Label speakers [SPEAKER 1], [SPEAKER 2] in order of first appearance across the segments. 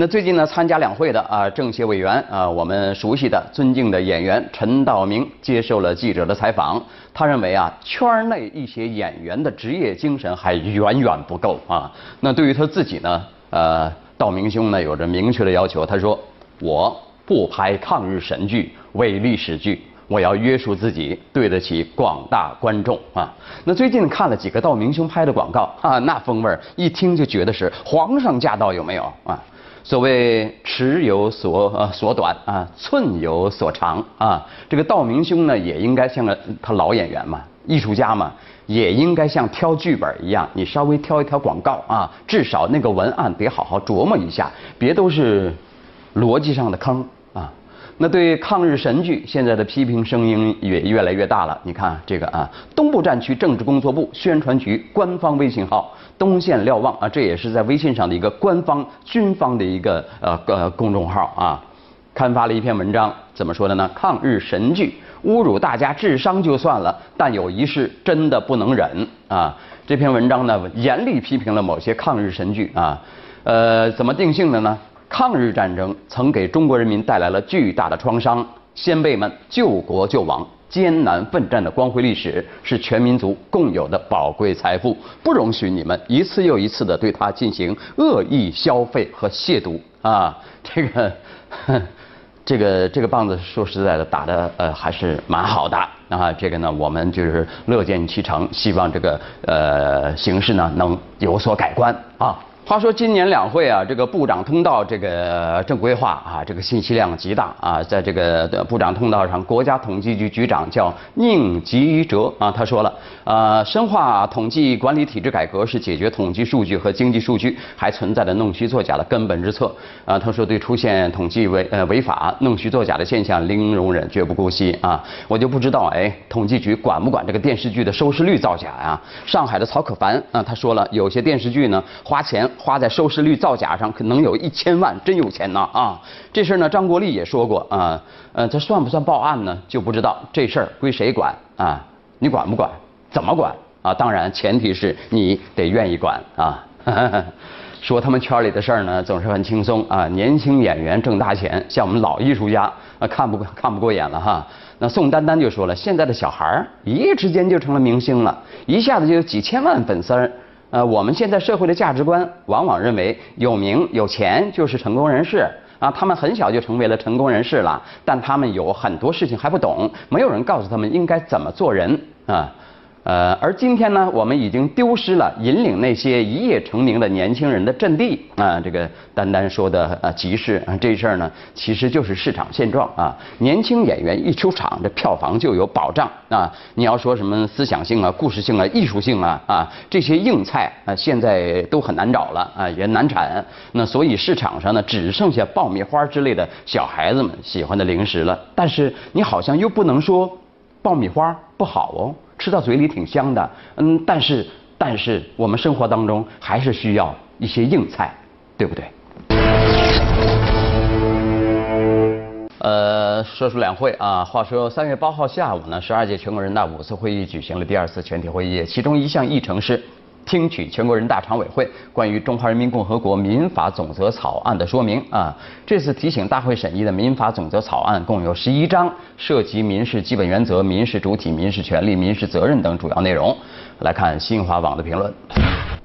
[SPEAKER 1] 那最近呢，参加两会的啊政协委员啊，我们熟悉的、尊敬的演员陈道明接受了记者的采访。他认为啊，圈内一些演员的职业精神还远远不够啊。那对于他自己呢，呃，道明兄呢有着明确的要求。他说：“我不拍抗日神剧、伪历史剧，我要约束自己，对得起广大观众啊。”那最近看了几个道明兄拍的广告啊，那风味儿一听就觉得是皇上驾到，有没有啊？所谓尺有所呃所短啊，寸有所长啊。这个道明兄呢，也应该像个他老演员嘛，艺术家嘛，也应该像挑剧本一样，你稍微挑一挑广告啊，至少那个文案得好好琢磨一下，别都是逻辑上的坑。那对抗日神剧现在的批评声音也越来越大了。你看这个啊，东部战区政治工作部宣传局官方微信号“东线瞭望”啊，这也是在微信上的一个官方军方的一个呃呃公众号啊，刊发了一篇文章，怎么说的呢？抗日神剧侮辱大家智商就算了，但有一事真的不能忍啊！这篇文章呢，严厉批评了某些抗日神剧啊，呃，怎么定性的呢？抗日战争曾给中国人民带来了巨大的创伤，先辈们救国救亡、艰难奋战的光辉历史是全民族共有的宝贵财富，不容许你们一次又一次的对它进行恶意消费和亵渎啊！这个，这个，这个棒子说实在的打的呃还是蛮好的啊！这个呢，我们就是乐见其成，希望这个呃形势呢能有所改观啊！话说今年两会啊，这个部长通道这个正规化啊，这个信息量极大啊，在这个部长通道上，国家统计局局长叫宁吉喆啊，他说了，呃，深化统计管理体制改革是解决统计数据和经济数据还存在的弄虚作假的根本之策啊。他说，对出现统计违呃违法、弄虚作假的现象零容忍，绝不姑息啊。我就不知道哎，统计局管不管这个电视剧的收视率造假呀？上海的曹可凡啊，他说了，有些电视剧呢花钱。花在收视率造假上可能有一千万，真有钱呐啊！这事儿呢，张国立也说过啊，呃，这算不算报案呢？就不知道这事儿归谁管啊？你管不管？怎么管啊？当然，前提是你得愿意管啊。说他们圈里的事儿呢，总是很轻松啊。年轻演员挣大钱，像我们老艺术家啊，看不看不过眼了哈。那宋丹丹就说了，现在的小孩儿一夜之间就成了明星了，一下子就有几千万粉丝儿。呃，我们现在社会的价值观往往认为有名有钱就是成功人士啊，他们很小就成为了成功人士了，但他们有很多事情还不懂，没有人告诉他们应该怎么做人啊。呃，而今天呢，我们已经丢失了引领那些一夜成名的年轻人的阵地啊。这个丹丹说的呃，集市啊，这事儿呢，其实就是市场现状啊。年轻演员一出场，这票房就有保障啊。你要说什么思想性啊、故事性啊、艺术性啊啊，这些硬菜啊，现在都很难找了啊，也难产。那所以市场上呢，只剩下爆米花之类的小孩子们喜欢的零食了。但是你好像又不能说爆米花不好哦。吃到嘴里挺香的，嗯，但是但是我们生活当中还是需要一些硬菜，对不对？呃，说出两会啊，话说三月八号下午呢，十二届全国人大五次会议举行了第二次全体会议，其中一项议程是。听取全国人大常委会关于《中华人民共和国民法总则》草案的说明啊，这次提醒大会审议的民法总则草案共有十一章，涉及民事基本原则、民事主体、民事权利、民事责任等主要内容。来看新华网的评论。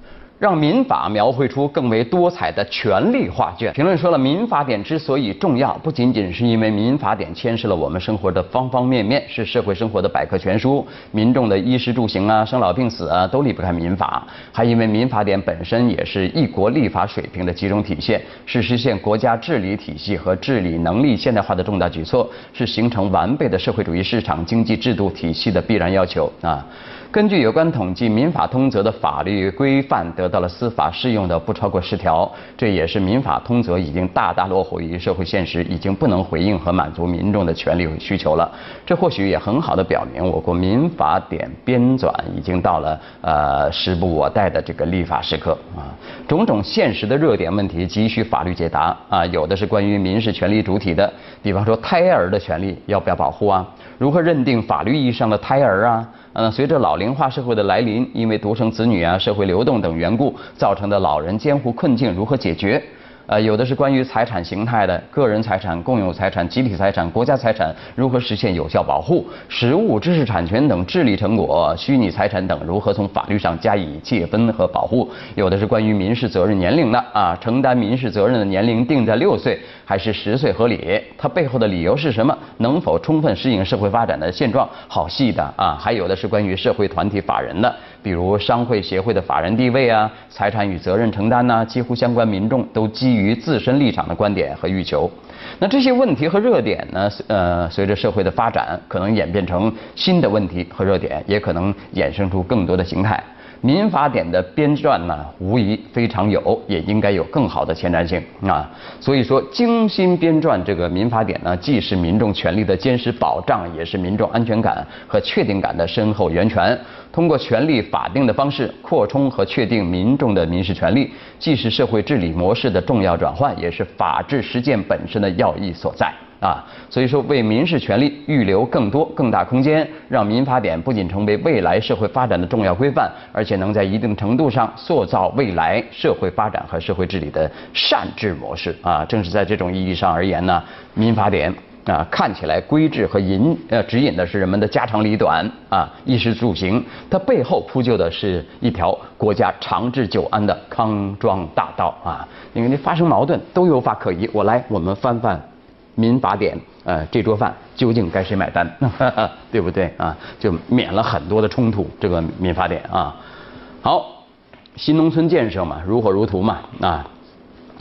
[SPEAKER 1] 让民法描绘出更为多彩的权利画卷。评论说了，民法典之所以重要，不仅仅是因为民法典牵涉了我们生活的方方面面，是社会生活的百科全书，民众的衣食住行啊、生老病死啊，都离不开民法。还因为民法典本身也是一国立法水平的集中体现，是实现国家治理体系和治理能力现代化的重大举措，是形成完备的社会主义市场经济制度体系的必然要求啊。根据有关统计，民法通则的法律规范得到了司法适用的不超过十条，这也是民法通则已经大大落后于社会现实，已经不能回应和满足民众的权利和需求了。这或许也很好的表明，我国民法典编纂已经到了呃时不我待的这个立法时刻啊。种种现实的热点问题急需法律解答啊，有的是关于民事权利主体的，比方说胎儿的权利要不要保护啊？如何认定法律意义上的胎儿啊？嗯，随着老龄化社会的来临，因为独生子女啊、社会流动等缘故造成的老人监护困境如何解决？呃，有的是关于财产形态的，个人财产、共有财产、集体财产、国家财产如何实现有效保护，实物、知识产权等智力成果、虚拟财产等如何从法律上加以界分和保护。有的是关于民事责任年龄的啊，承担民事责任的年龄定在六岁还是十岁合理？它背后的理由是什么？能否充分适应社会发展的现状？好细的啊！还有的是关于社会团体法人的，比如商会协会的法人地位啊，财产与责任承担呐，几乎相关民众都基基于自身立场的观点和欲求，那这些问题和热点呢？呃，随着社会的发展，可能演变成新的问题和热点，也可能衍生出更多的形态。民法典的编撰呢，无疑非常有，也应该有更好的前瞻性啊。所以说，精心编撰这个民法典呢，既是民众权利的坚实保障，也是民众安全感和确定感的深厚源泉。通过权利法定的方式扩充和确定民众的民事权利，既是社会治理模式的重要转换，也是法治实践本身的要义所在。啊，所以说为民事权利预留更多、更大空间，让民法典不仅成为未来社会发展的重要规范，而且能在一定程度上塑造未来社会发展和社会治理的善治模式。啊，正是在这种意义上而言呢，民法典啊看起来规制和引呃指引的是人们的家长里短啊衣食住行，它背后铺就的是一条国家长治久安的康庄大道啊。因为你发生矛盾都有法可依，我来我们翻翻。民法典，呃，这桌饭究竟该谁买单？对不对啊？就免了很多的冲突。这个民法典啊，好，新农村建设嘛，如火如荼嘛，啊。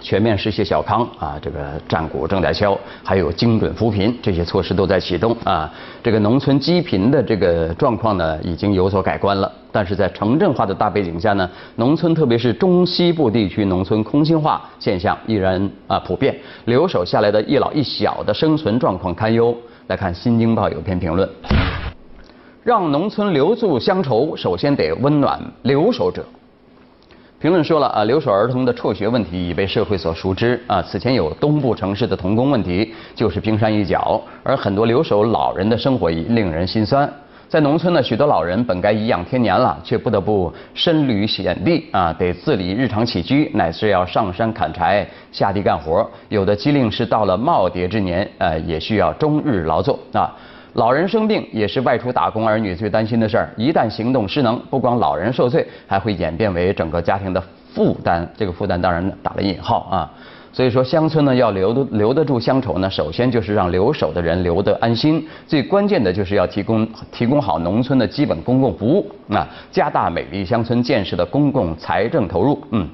[SPEAKER 1] 全面实现小康啊，这个战鼓正在敲，还有精准扶贫这些措施都在启动啊。这个农村积贫的这个状况呢，已经有所改观了。但是在城镇化的大背景下呢，农村特别是中西部地区农村空心化现象依然啊普遍，留守下来的一老一小的生存状况堪忧。来看《新京报》有篇评论，让农村留住乡愁，首先得温暖留守者。评论说了啊，留守儿童的辍学问题已被社会所熟知啊。此前有东部城市的童工问题，就是冰山一角。而很多留守老人的生活已令人心酸。在农村呢，许多老人本该颐养天年了，却不得不身履险地啊，得自理日常起居，乃是要上山砍柴、下地干活。有的机灵是到了耄耋之年，呃，也需要终日劳作啊。老人生病也是外出打工儿女最担心的事儿，一旦行动失能，不光老人受罪，还会演变为整个家庭的负担。这个负担当然打了引号啊。所以说，乡村呢要留得留得住乡愁呢，首先就是让留守的人留得安心。最关键的就是要提供提供好农村的基本公共服务啊，加大美丽乡村建设的公共财政投入，嗯，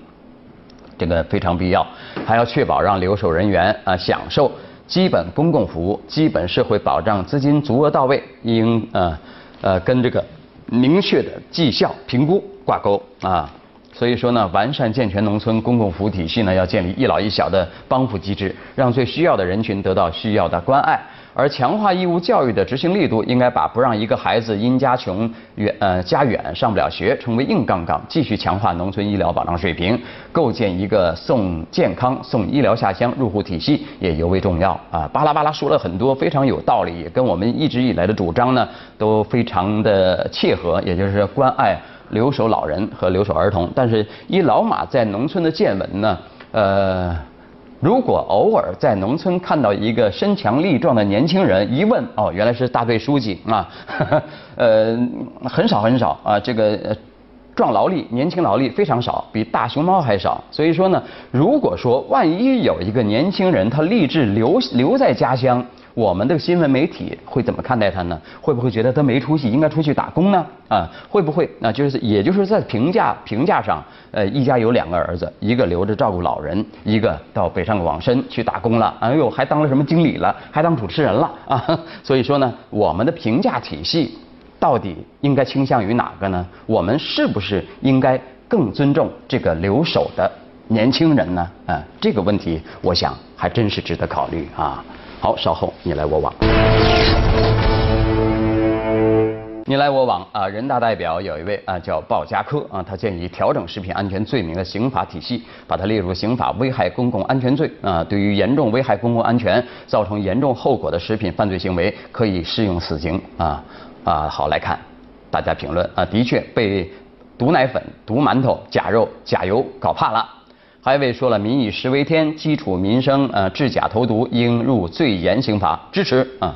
[SPEAKER 1] 这个非常必要。还要确保让留守人员啊享受。基本公共服务、基本社会保障资金足额到位，应呃呃跟这个明确的绩效评估挂钩啊。所以说呢，完善健全农村公共服务体系呢，要建立一老一小的帮扶机制，让最需要的人群得到需要的关爱。而强化义务教育的执行力度，应该把不让一个孩子因家穷远呃家远上不了学成为硬杠杠，继续强化农村医疗保障水平，构建一个送健康、送医疗下乡入户体系也尤为重要啊！巴拉巴拉说了很多，非常有道理，也跟我们一直以来的主张呢都非常的切合，也就是关爱留守老人和留守儿童。但是，依老马在农村的见闻呢，呃。如果偶尔在农村看到一个身强力壮的年轻人，一问哦，原来是大队书记啊，呃，很少很少啊，这个壮劳力、年轻劳力非常少，比大熊猫还少。所以说呢，如果说万一有一个年轻人他立志留留在家乡。我们的新闻媒体会怎么看待他呢？会不会觉得他没出息，应该出去打工呢？啊，会不会？那就是，也就是在评价评价上，呃，一家有两个儿子，一个留着照顾老人，一个到北上广深去打工了。哎呦，还当了什么经理了，还当主持人了啊！所以说呢，我们的评价体系到底应该倾向于哪个呢？我们是不是应该更尊重这个留守的年轻人呢？啊，这个问题，我想还真是值得考虑啊。好，稍后你来我往，你来我往啊！人大代表有一位啊，叫鲍家科啊，他建议调整食品安全罪名的刑法体系，把它列入刑法危害公共安全罪啊。对于严重危害公共安全、造成严重后果的食品犯罪行为，可以适用死刑啊啊！好，来看大家评论啊，的确被毒奶粉、毒馒头、假肉、假油搞怕了。还有一位说了，民以食为天，基础民生，呃，治假投毒应入最严刑罚，支持啊。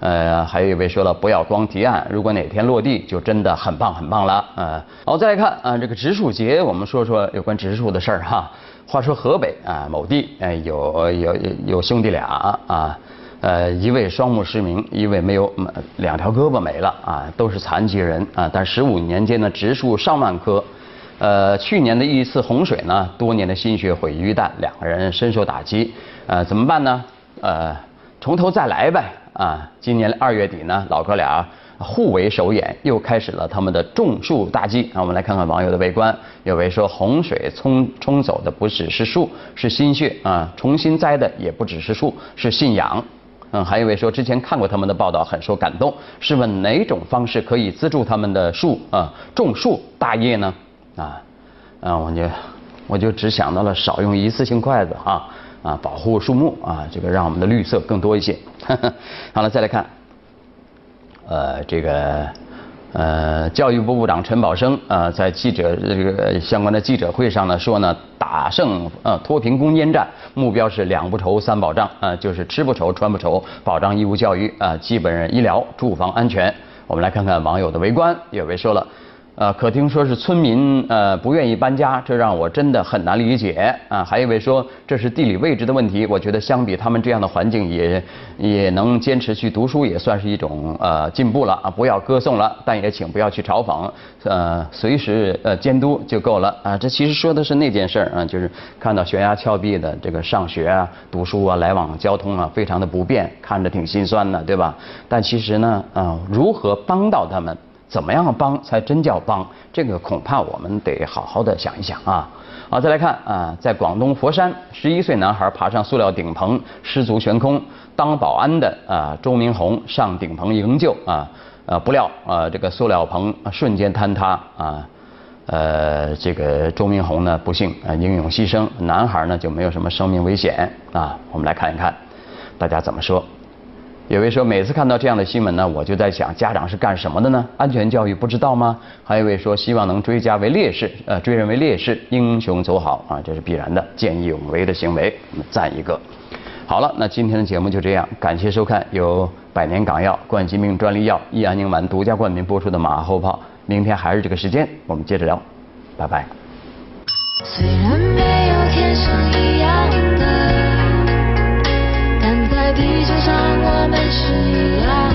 [SPEAKER 1] 呃，还有一位说了，不要光提案，如果哪天落地，就真的很棒很棒了。啊，好，再来看啊，这个植树节，我们说说有关植树的事儿哈。话说河北啊某地，呃，有有有兄弟俩啊，呃，一位双目失明，一位没有两条胳膊没了啊，都是残疾人啊，但十五年间呢，植树上万棵。呃，去年的一次洪水呢，多年的心血毁于一旦，两个人深受打击。呃，怎么办呢？呃，从头再来呗。啊，今年二月底呢，老哥俩互为首演，又开始了他们的种树大计。啊，我们来看看网友的围观。有位说，洪水冲冲走的不只是树，是心血啊；重新栽的也不只是树，是信仰。嗯，还有一位说，之前看过他们的报道，很受感动。试问哪种方式可以资助他们的树啊种树大业呢？啊，啊，我就我就只想到了少用一次性筷子啊。啊，保护树木啊，这个让我们的绿色更多一些。好了，再来看，呃，这个呃，教育部部长陈宝生呃，在记者这个相关的记者会上呢说呢，打胜呃脱贫攻坚战，目标是两不愁三保障呃，就是吃不愁穿不愁，保障义务教育啊，基本医疗、住房安全。我们来看看网友的围观，有位说了。呃，可听说是村民呃不愿意搬家，这让我真的很难理解啊。还有一位说这是地理位置的问题，我觉得相比他们这样的环境，也也能坚持去读书，也算是一种呃进步了啊。不要歌颂了，但也请不要去嘲讽，呃，随时呃监督就够了啊。这其实说的是那件事儿啊，就是看到悬崖峭壁的这个上学啊、读书啊、来往交通啊，非常的不便，看着挺心酸的，对吧？但其实呢，啊，如何帮到他们？怎么样帮才真叫帮？这个恐怕我们得好好的想一想啊！好，再来看啊，在广东佛山，十一岁男孩爬上塑料顶棚失足悬空，当保安的啊周明红上顶棚营救啊，呃不料啊这个塑料棚瞬间坍塌啊，呃这个周明红呢不幸啊英勇牺牲，男孩呢就没有什么生命危险啊。我们来看一看，大家怎么说？有位说，每次看到这样的新闻呢，我就在想，家长是干什么的呢？安全教育不知道吗？还有一位说，希望能追加为烈士，呃，追认为烈士，英雄走好啊，这是必然的，见义勇为的行为，我们赞一个。好了，那今天的节目就这样，感谢收看由百年港药冠心病专利药益安宁丸独家冠名播出的马后炮。明天还是这个时间，我们接着聊，拜拜。虽然没有天生一样们是一样，